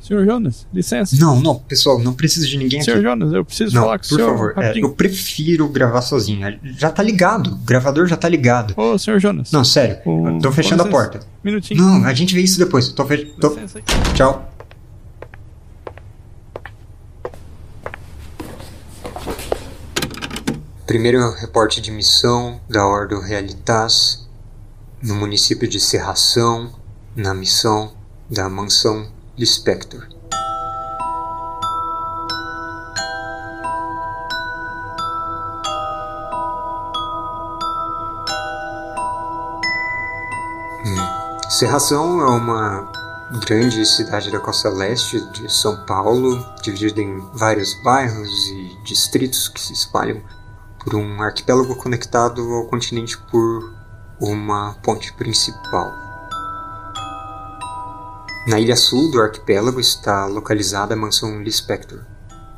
Senhor Jonas, licença. Não, não, pessoal, não preciso de ninguém Senhor aqui. Jonas, eu preciso Não, falar com o por senhor. favor, é, eu prefiro gravar sozinho. Já tá ligado, o gravador já tá ligado. Ô, senhor Jonas. Não, sério, eu tô fechando a porta. Minutinho. Não, a gente vê isso depois. Tô fe... tô... Tchau. Primeiro reporte de missão da Ordo Realitas no município de Serração, na missão da mansão Lispector. Hum. Serração é uma grande cidade da costa leste de São Paulo, dividida em vários bairros e distritos que se espalham por um arquipélago conectado ao continente por uma ponte principal. Na ilha sul do arquipélago está localizada a mansão Lispector,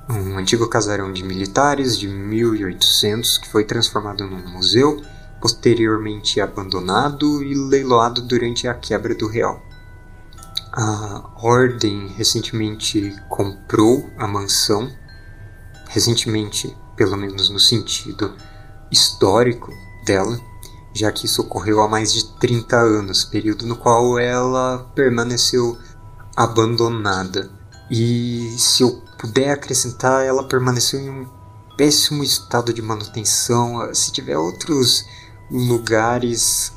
um antigo casarão de militares de 1800 que foi transformado num museu, posteriormente abandonado e leiloado durante a quebra do real. A Ordem recentemente comprou a mansão, recentemente, pelo menos no sentido histórico dela, já que isso ocorreu há mais de 30 anos, período no qual ela permaneceu abandonada. E se eu puder acrescentar, ela permaneceu em um péssimo estado de manutenção. Se tiver outros lugares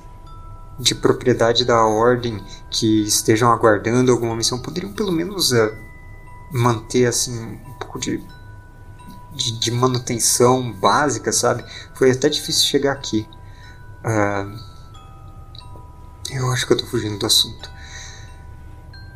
de propriedade da ordem que estejam aguardando alguma missão, poderiam pelo menos eh, manter assim um pouco de, de, de manutenção básica, sabe? Foi até difícil chegar aqui. Ah, eu acho que eu tô fugindo do assunto.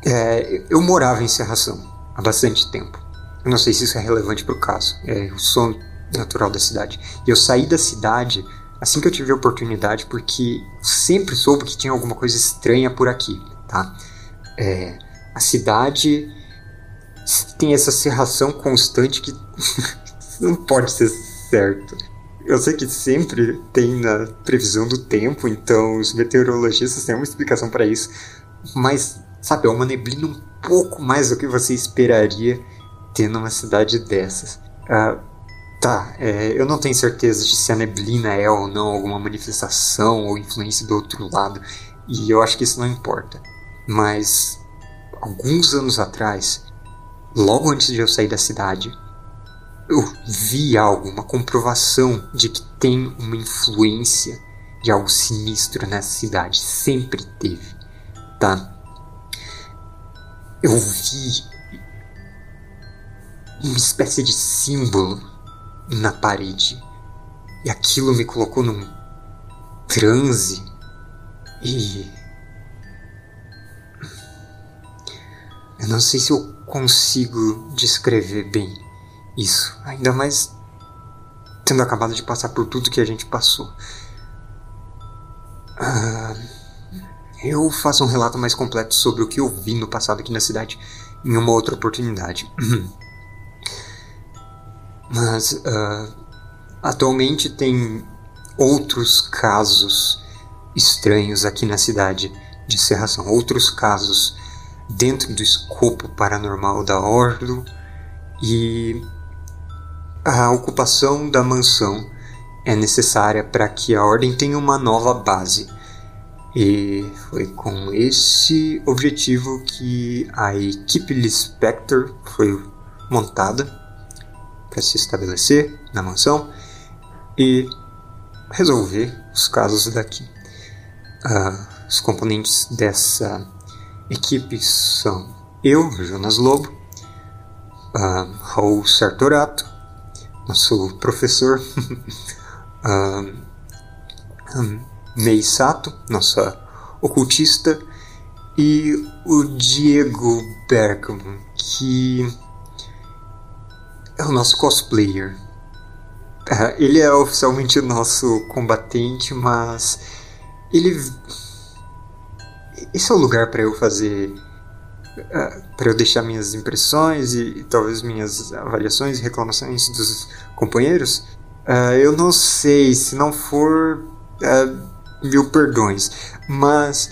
É, eu morava em Serração há bastante tempo. Eu não sei se isso é relevante pro caso. É, eu sou natural da cidade. E eu saí da cidade assim que eu tive a oportunidade porque sempre soube que tinha alguma coisa estranha por aqui, tá? É, a cidade tem essa serração constante que não pode ser certo. Eu sei que sempre tem na previsão do tempo, então os meteorologistas têm uma explicação para isso, mas sabe, é uma neblina um pouco mais do que você esperaria ter numa cidade dessas. Ah, tá, é, eu não tenho certeza de se a neblina é ou não alguma manifestação ou influência do outro lado, e eu acho que isso não importa. Mas alguns anos atrás, logo antes de eu sair da cidade, eu vi algo, uma comprovação de que tem uma influência de algo sinistro nessa cidade. Sempre teve, tá? Eu vi uma espécie de símbolo na parede. E aquilo me colocou num transe. E. Eu não sei se eu consigo descrever bem isso. Ainda mais tendo acabado de passar por tudo que a gente passou. Ah, eu faço um relato mais completo sobre o que eu vi no passado aqui na cidade em uma outra oportunidade. Mas ah, atualmente tem outros casos estranhos aqui na cidade de Serração. Outros casos dentro do escopo paranormal da Ordo e a ocupação da mansão é necessária para que a ordem tenha uma nova base. E foi com esse objetivo que a equipe Lispector foi montada para se estabelecer na mansão e resolver os casos daqui. Ah, os componentes dessa equipe são eu, Jonas Lobo, ah, Raul Sartorato, nosso professor, ah, um, Ney Sato, nossa ocultista, e o Diego Bergman, que é o nosso cosplayer. Ah, ele é oficialmente o nosso combatente, mas ele. Esse é o lugar para eu fazer. Uh, para eu deixar minhas impressões e, e, talvez minhas avaliações e reclamações dos companheiros. Uh, eu não sei, se não for. Uh, mil perdões, mas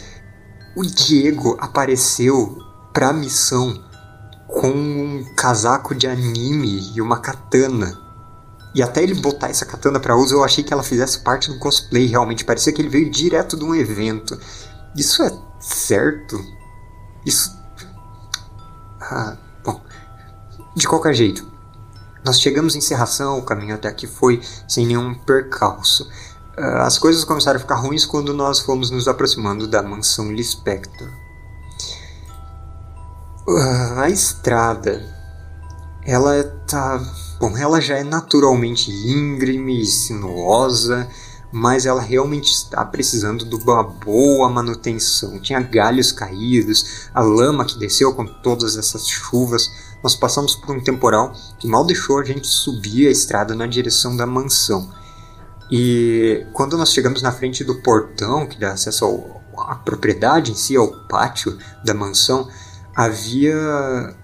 o Diego apareceu para a missão com um casaco de anime e uma katana. E até ele botar essa katana para uso, eu achei que ela fizesse parte do cosplay, realmente. Parecia que ele veio direto de um evento. Isso é certo? Isso. Ah, bom. De qualquer jeito, nós chegamos em Serração, o caminho até aqui foi sem nenhum percalço. Ah, as coisas começaram a ficar ruins quando nós fomos nos aproximando da mansão Lispector. Uh, a estrada, ela tá. Bom, ela já é naturalmente íngreme e sinuosa, mas ela realmente está precisando de uma boa manutenção. Tinha galhos caídos, a lama que desceu com todas essas chuvas. Nós passamos por um temporal que mal deixou a gente subir a estrada na direção da mansão. E quando nós chegamos na frente do portão que dá acesso ao, à propriedade em si, ao pátio da mansão, havia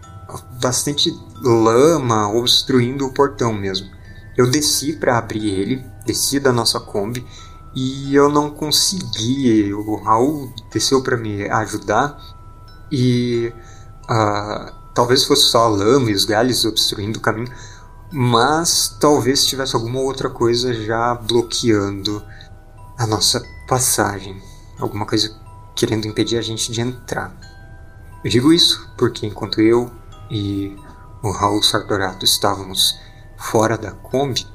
bastante lama obstruindo o portão mesmo. Eu desci para abrir ele, desci da nossa Kombi e eu não consegui. O Raul desceu para me ajudar e uh, talvez fosse só a lama e os galhos obstruindo o caminho, mas talvez tivesse alguma outra coisa já bloqueando a nossa passagem, alguma coisa querendo impedir a gente de entrar. Eu digo isso porque enquanto eu e o Raul Sartorato estávamos fora da Kombi,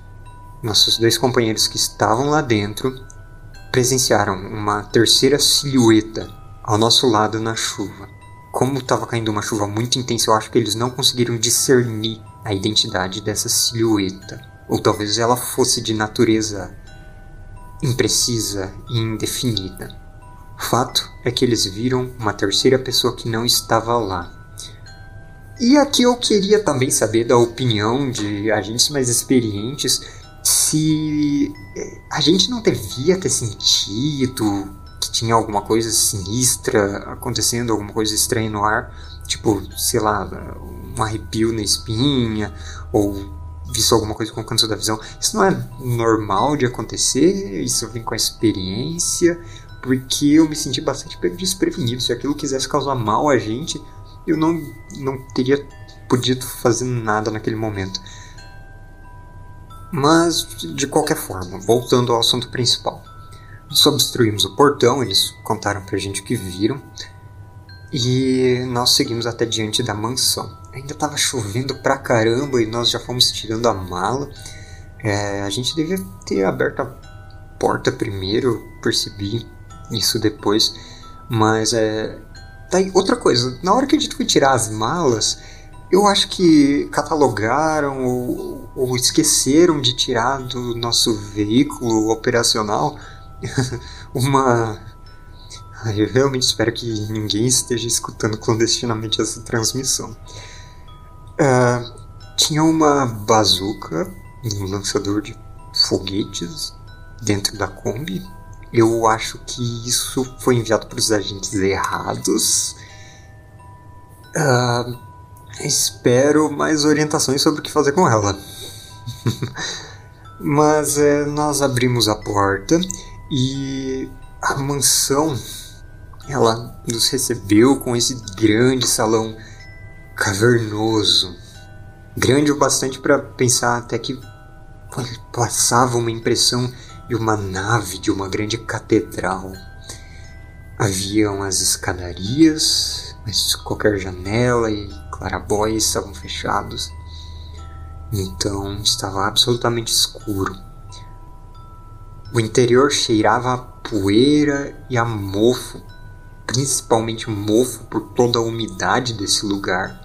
nossos dois companheiros que estavam lá dentro presenciaram uma terceira silhueta ao nosso lado na chuva. Como estava caindo uma chuva muito intensa, eu acho que eles não conseguiram discernir a identidade dessa silhueta. Ou talvez ela fosse de natureza imprecisa e indefinida. Fato é que eles viram uma terceira pessoa que não estava lá. E aqui eu queria também saber da opinião de agentes mais experientes se eh, a gente não devia ter sentido que tinha alguma coisa sinistra acontecendo, alguma coisa estranha no ar, tipo, sei lá, um arrepio na espinha, ou visto alguma coisa com o canto da visão. Isso não é normal de acontecer, isso vem com a experiência, porque eu me senti bastante desprevenido. Se aquilo quisesse causar mal a gente, eu não, não teria podido fazer nada naquele momento. Mas, de qualquer forma, voltando ao assunto principal. Nós obstruímos o portão, eles contaram pra gente o que viram, e nós seguimos até diante da mansão. Ainda estava chovendo pra caramba e nós já fomos tirando a mala. É, a gente devia ter aberto a porta primeiro, percebi isso depois. Mas é. Daí, outra coisa, na hora que a gente foi tirar as malas, eu acho que catalogaram ou, ou esqueceram de tirar do nosso veículo operacional uma. Eu realmente espero que ninguém esteja escutando clandestinamente essa transmissão. Uh, tinha uma bazuca, um lançador de foguetes dentro da Kombi eu acho que isso foi enviado para os agentes errados. Uh, espero mais orientações sobre o que fazer com ela. Mas é, nós abrimos a porta e a mansão ela nos recebeu com esse grande salão cavernoso. Grande o bastante para pensar até que passava uma impressão e uma nave de uma grande catedral. Haviam as escadarias, mas qualquer janela e clarabóias estavam fechados. Então estava absolutamente escuro. O interior cheirava a poeira e a mofo, principalmente mofo por toda a umidade desse lugar.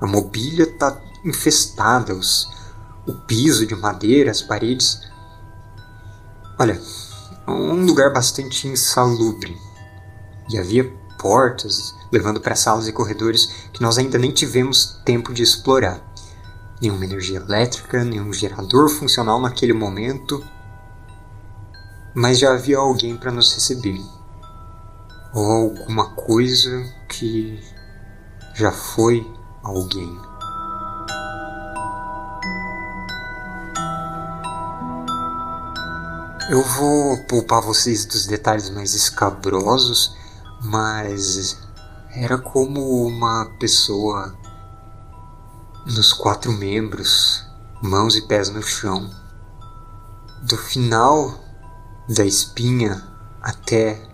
A mobília está infestada, os, o piso de madeira, as paredes Olha, um lugar bastante insalubre. E havia portas levando para salas e corredores que nós ainda nem tivemos tempo de explorar. Nenhuma energia elétrica, nenhum gerador funcional naquele momento. Mas já havia alguém para nos receber. Ou alguma coisa que já foi alguém. Eu vou poupar vocês dos detalhes mais escabrosos, mas era como uma pessoa nos quatro membros, mãos e pés no chão. Do final da espinha até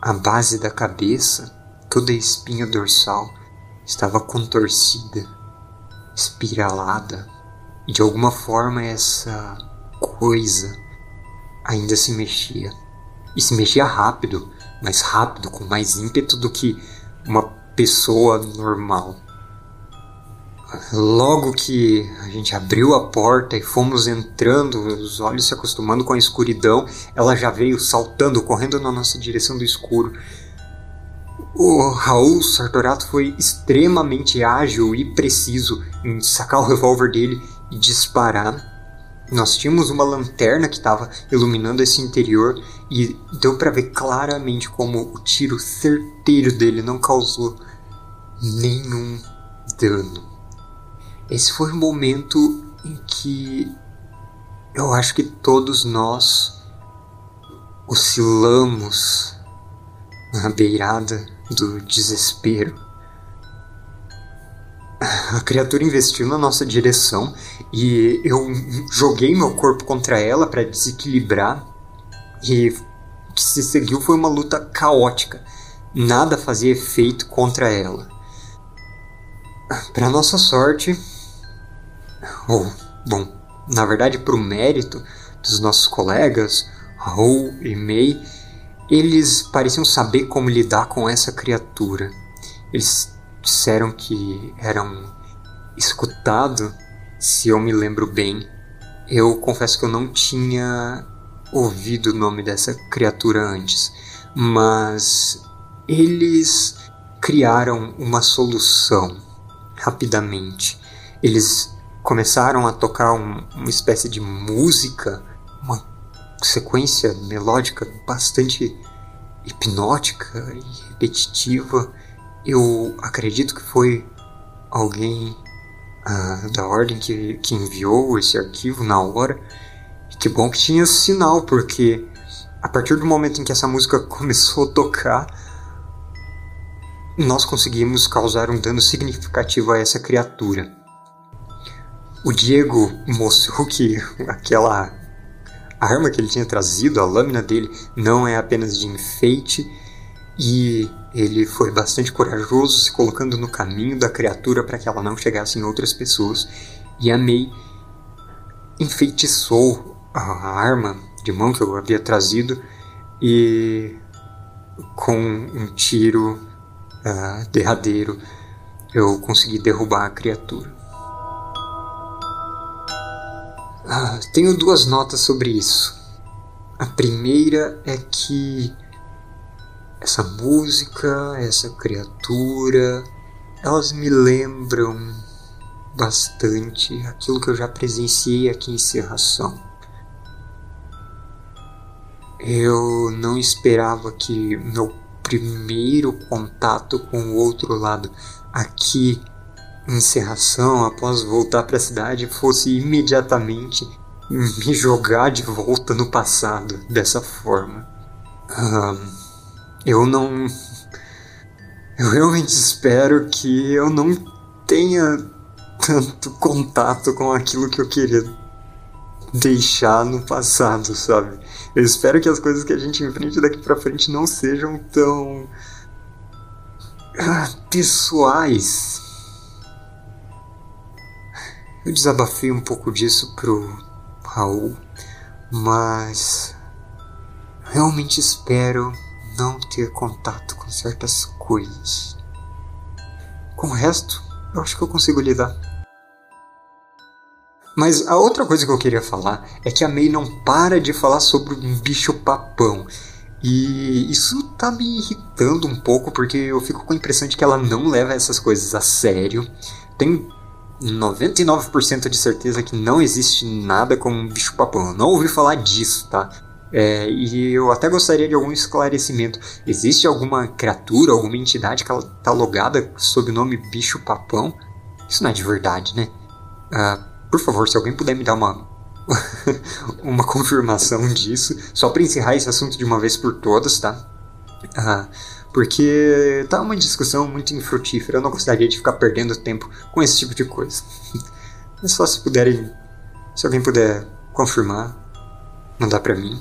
a base da cabeça, toda a espinha dorsal estava contorcida, espiralada, e de alguma forma essa coisa ainda se mexia. E se mexia rápido, mais rápido, com mais ímpeto do que uma pessoa normal. Logo que a gente abriu a porta e fomos entrando, os olhos se acostumando com a escuridão, ela já veio saltando, correndo na nossa direção do escuro. O Raul Sartorato foi extremamente ágil e preciso em sacar o revólver dele e disparar. Nós tínhamos uma lanterna que estava iluminando esse interior e deu para ver claramente como o tiro certeiro dele não causou nenhum dano. Esse foi o momento em que eu acho que todos nós oscilamos na beirada do desespero. A criatura investiu na nossa direção e eu joguei meu corpo contra ela para desequilibrar e o que se seguiu foi uma luta caótica. Nada fazia efeito contra ela. Para nossa sorte, ou, bom, na verdade, para o mérito dos nossos colegas, Raul e May, eles pareciam saber como lidar com essa criatura. Eles disseram que eram escutado, se eu me lembro bem. Eu confesso que eu não tinha ouvido o nome dessa criatura antes, mas eles criaram uma solução rapidamente. Eles começaram a tocar um, uma espécie de música, uma sequência melódica bastante hipnótica e repetitiva. Eu acredito que foi alguém uh, da ordem que, que enviou esse arquivo na hora. E que bom que tinha sinal, porque a partir do momento em que essa música começou a tocar, nós conseguimos causar um dano significativo a essa criatura. O Diego mostrou que aquela arma que ele tinha trazido, a lâmina dele, não é apenas de enfeite e ele foi bastante corajoso, se colocando no caminho da criatura para que ela não chegasse em outras pessoas. E a May enfeitiçou a arma de mão que eu havia trazido e com um tiro uh, derradeiro eu consegui derrubar a criatura. Ah, tenho duas notas sobre isso. A primeira é que essa música, essa criatura, elas me lembram bastante aquilo que eu já presenciei aqui em Serração. Eu não esperava que meu primeiro contato com o outro lado aqui encerração após voltar para a cidade fosse imediatamente me jogar de volta no passado dessa forma. eu não. Eu realmente espero que eu não tenha tanto contato com aquilo que eu queria deixar no passado, sabe? Eu espero que as coisas que a gente enfrente daqui para frente não sejam tão. Ah, pessoais eu desabafei um pouco disso pro Raul, mas realmente espero não ter contato com certas coisas. Com o resto, eu acho que eu consigo lidar. Mas a outra coisa que eu queria falar é que a May não para de falar sobre um bicho papão. E isso tá me irritando um pouco porque eu fico com a impressão de que ela não leva essas coisas a sério. Tem 99% de certeza que não existe nada como um bicho-papão. Não ouvi falar disso, tá? É, e eu até gostaria de algum esclarecimento. Existe alguma criatura, alguma entidade que ela tá logada sob o nome bicho-papão? Isso não é de verdade, né? Uh, por favor, se alguém puder me dar uma, uma confirmação disso, só para encerrar esse assunto de uma vez por todas, tá? Uh, Porque tá uma discussão muito infrutífera. Eu não gostaria de ficar perdendo tempo com esse tipo de coisa. Mas só se puderem. Se alguém puder confirmar, mandar pra mim.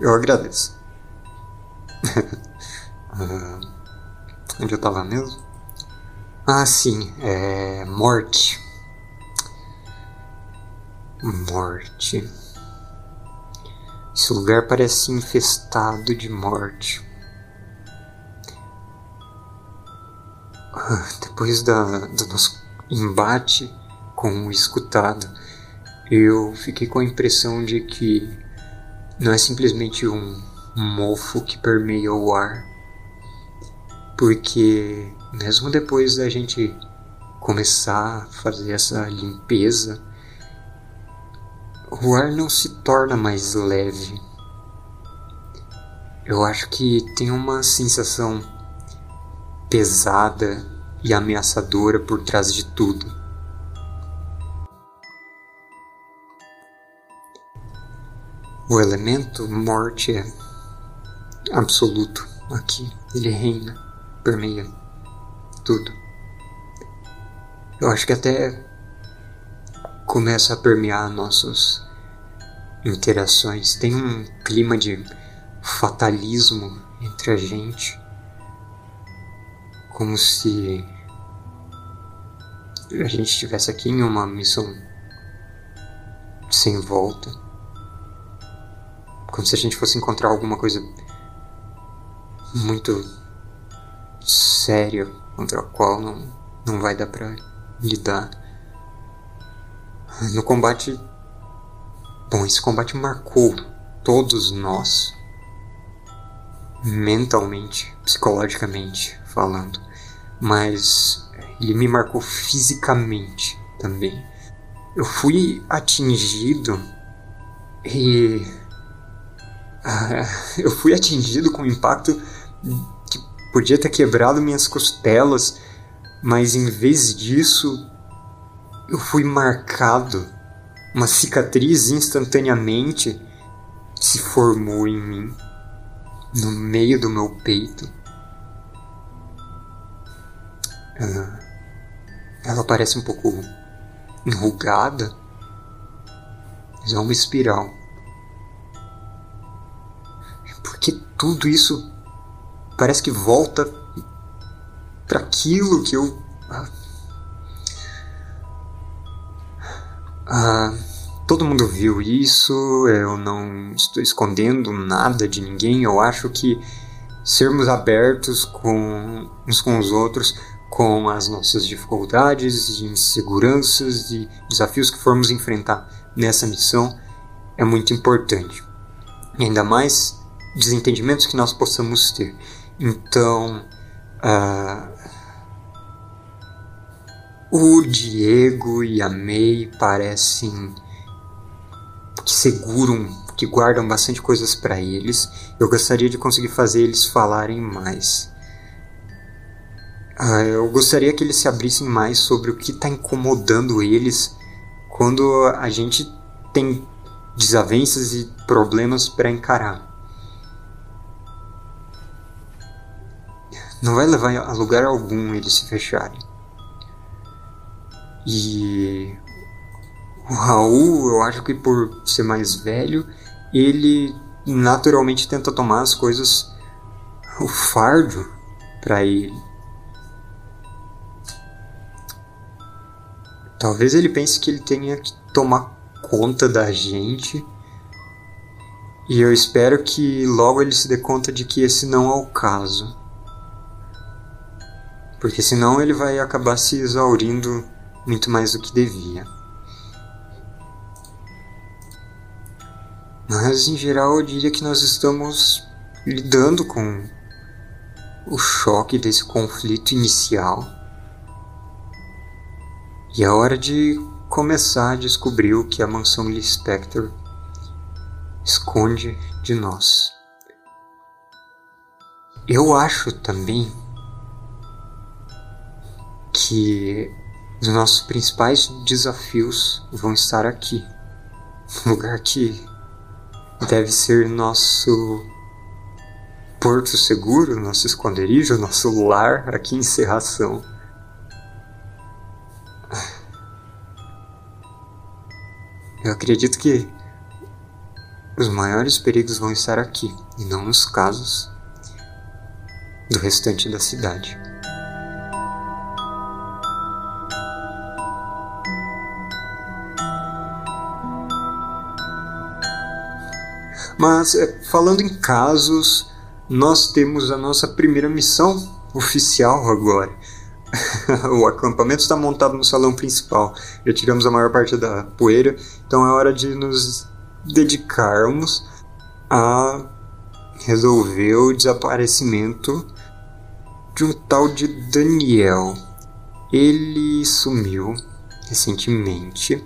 Eu agradeço. uh, onde eu tava mesmo? Ah, sim, é. Morte. Morte. Esse lugar parece infestado de morte. Ah, depois da, do nosso embate com o escutado, eu fiquei com a impressão de que não é simplesmente um mofo que permeia o ar, porque mesmo depois da gente começar a fazer essa limpeza, o ar não se torna mais leve. Eu acho que tem uma sensação pesada e ameaçadora por trás de tudo. O elemento morte é absoluto aqui. Ele reina, permeia tudo. Eu acho que até começa a permear nossas interações. Tem um clima de fatalismo entre a gente, como se a gente estivesse aqui em uma missão sem volta, como se a gente fosse encontrar alguma coisa muito séria contra a qual não, não vai dar para lidar. No combate. Bom, esse combate marcou todos nós. Mentalmente, psicologicamente falando. Mas ele me marcou fisicamente também. Eu fui atingido e. Eu fui atingido com um impacto que podia ter quebrado minhas costelas, mas em vez disso eu fui marcado. Uma cicatriz instantaneamente se formou em mim, no meio do meu peito. Ela, ela parece um pouco enrugada, mas é uma espiral. Porque tudo isso parece que volta para aquilo que eu todo mundo viu isso, eu não estou escondendo nada de ninguém. Eu acho que sermos abertos com uns com os outros, com as nossas dificuldades, inseguranças e desafios que formos enfrentar nessa missão é muito importante. E ainda mais desentendimentos que nós possamos ter. Então, uh, o Diego e a May parecem que seguram, que guardam bastante coisas para eles. Eu gostaria de conseguir fazer eles falarem mais. Uh, eu gostaria que eles se abrissem mais sobre o que está incomodando eles quando a gente tem desavenças e problemas para encarar. Não vai levar a lugar algum eles se fecharem. E o Raul, eu acho que por ser mais velho, ele naturalmente tenta tomar as coisas o fardo para ele. Talvez ele pense que ele tenha que tomar conta da gente. E eu espero que logo ele se dê conta de que esse não é o caso. Porque senão ele vai acabar se exaurindo muito mais do que devia. Mas em geral eu diria que nós estamos lidando com o choque desse conflito inicial. E é hora de começar a descobrir o que a mansão Lee Spector esconde de nós. Eu acho também que os nossos principais desafios vão estar aqui. Um lugar que deve ser nosso porto seguro, nosso esconderijo, nosso lar aqui em Serração. Eu acredito que os maiores perigos vão estar aqui e não nos casos do restante da cidade. Mas é, falando em casos, nós temos a nossa primeira missão oficial agora. o acampamento está montado no salão principal. Já tiramos a maior parte da poeira, então é hora de nos dedicarmos a resolver o desaparecimento de um tal de Daniel. Ele sumiu recentemente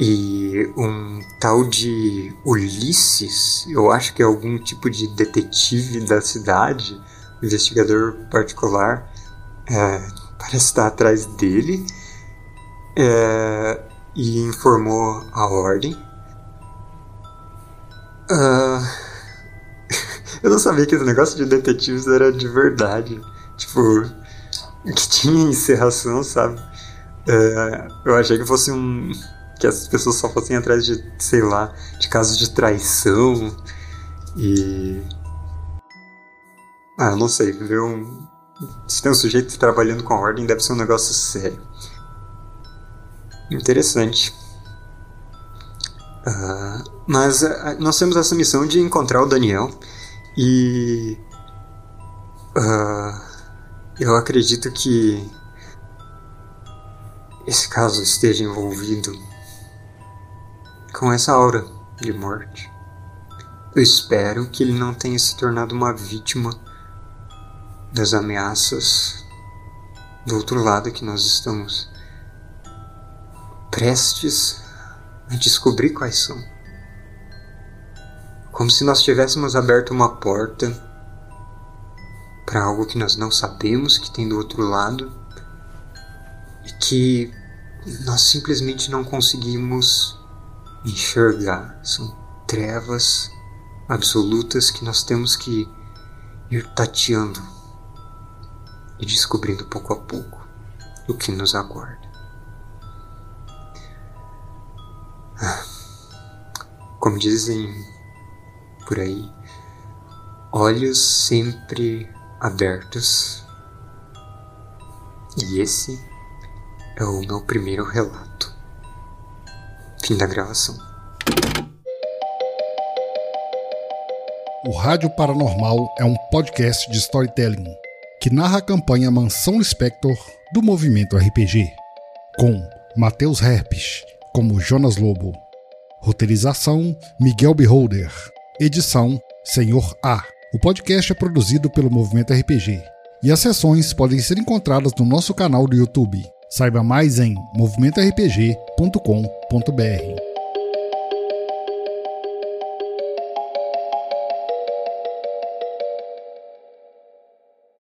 e um tal de Ulisses, eu acho que é algum tipo de detetive da cidade, investigador particular, é, parece estar atrás dele é, e informou a ordem. Uh, eu não sabia que esse negócio de detetives era de verdade. Tipo, que tinha encerração, sabe? É, eu achei que fosse um que as pessoas só fossem atrás de, sei lá, de casos de traição e. Ah, não sei, ver um. Se tem um sujeito trabalhando com a ordem, deve ser um negócio sério. Interessante. Uh, mas uh, nós temos essa missão de encontrar o Daniel e. Uh, eu acredito que esse caso esteja envolvido com essa aura de morte. Eu espero que ele não tenha se tornado uma vítima das ameaças do outro lado que nós estamos prestes a descobrir quais são. Como se nós tivéssemos aberto uma porta para algo que nós não sabemos que tem do outro lado e que nós simplesmente não conseguimos enxergar. São trevas absolutas que nós temos que ir tateando e descobrindo pouco a pouco o que nos aguarda. Ah, como dizem por aí, olhos sempre abertos. E esse é o meu primeiro relato. Fim da gravação. O Rádio Paranormal é um podcast de storytelling que narra a campanha Mansão Spector do movimento RPG, com Matheus Herpes como Jonas Lobo, roteirização Miguel Beholder, edição Senhor A. O podcast é produzido pelo Movimento RPG e as sessões podem ser encontradas no nosso canal do YouTube. Saiba mais em movimentorpg.com.br.